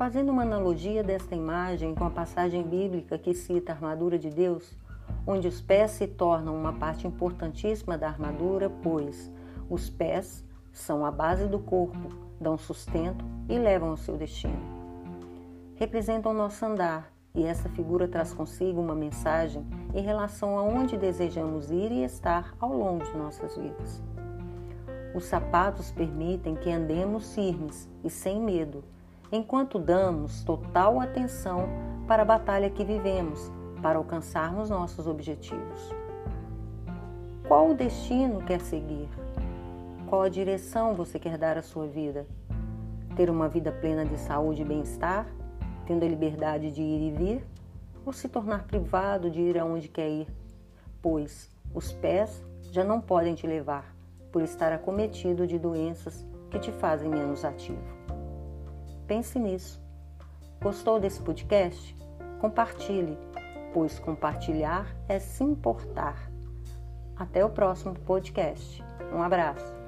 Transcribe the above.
Fazendo uma analogia desta imagem com a passagem bíblica que cita a armadura de Deus, onde os pés se tornam uma parte importantíssima da armadura, pois os pés são a base do corpo, dão sustento e levam ao seu destino. Representam nosso andar, e essa figura traz consigo uma mensagem em relação a onde desejamos ir e estar ao longo de nossas vidas. Os sapatos permitem que andemos firmes e sem medo enquanto damos total atenção para a batalha que vivemos para alcançarmos nossos objetivos. Qual o destino quer seguir? Qual a direção você quer dar à sua vida? Ter uma vida plena de saúde e bem-estar, tendo a liberdade de ir e vir, ou se tornar privado de ir aonde quer ir, pois os pés já não podem te levar por estar acometido de doenças que te fazem menos ativo. Pense nisso. Gostou desse podcast? Compartilhe, pois compartilhar é se importar. Até o próximo podcast. Um abraço.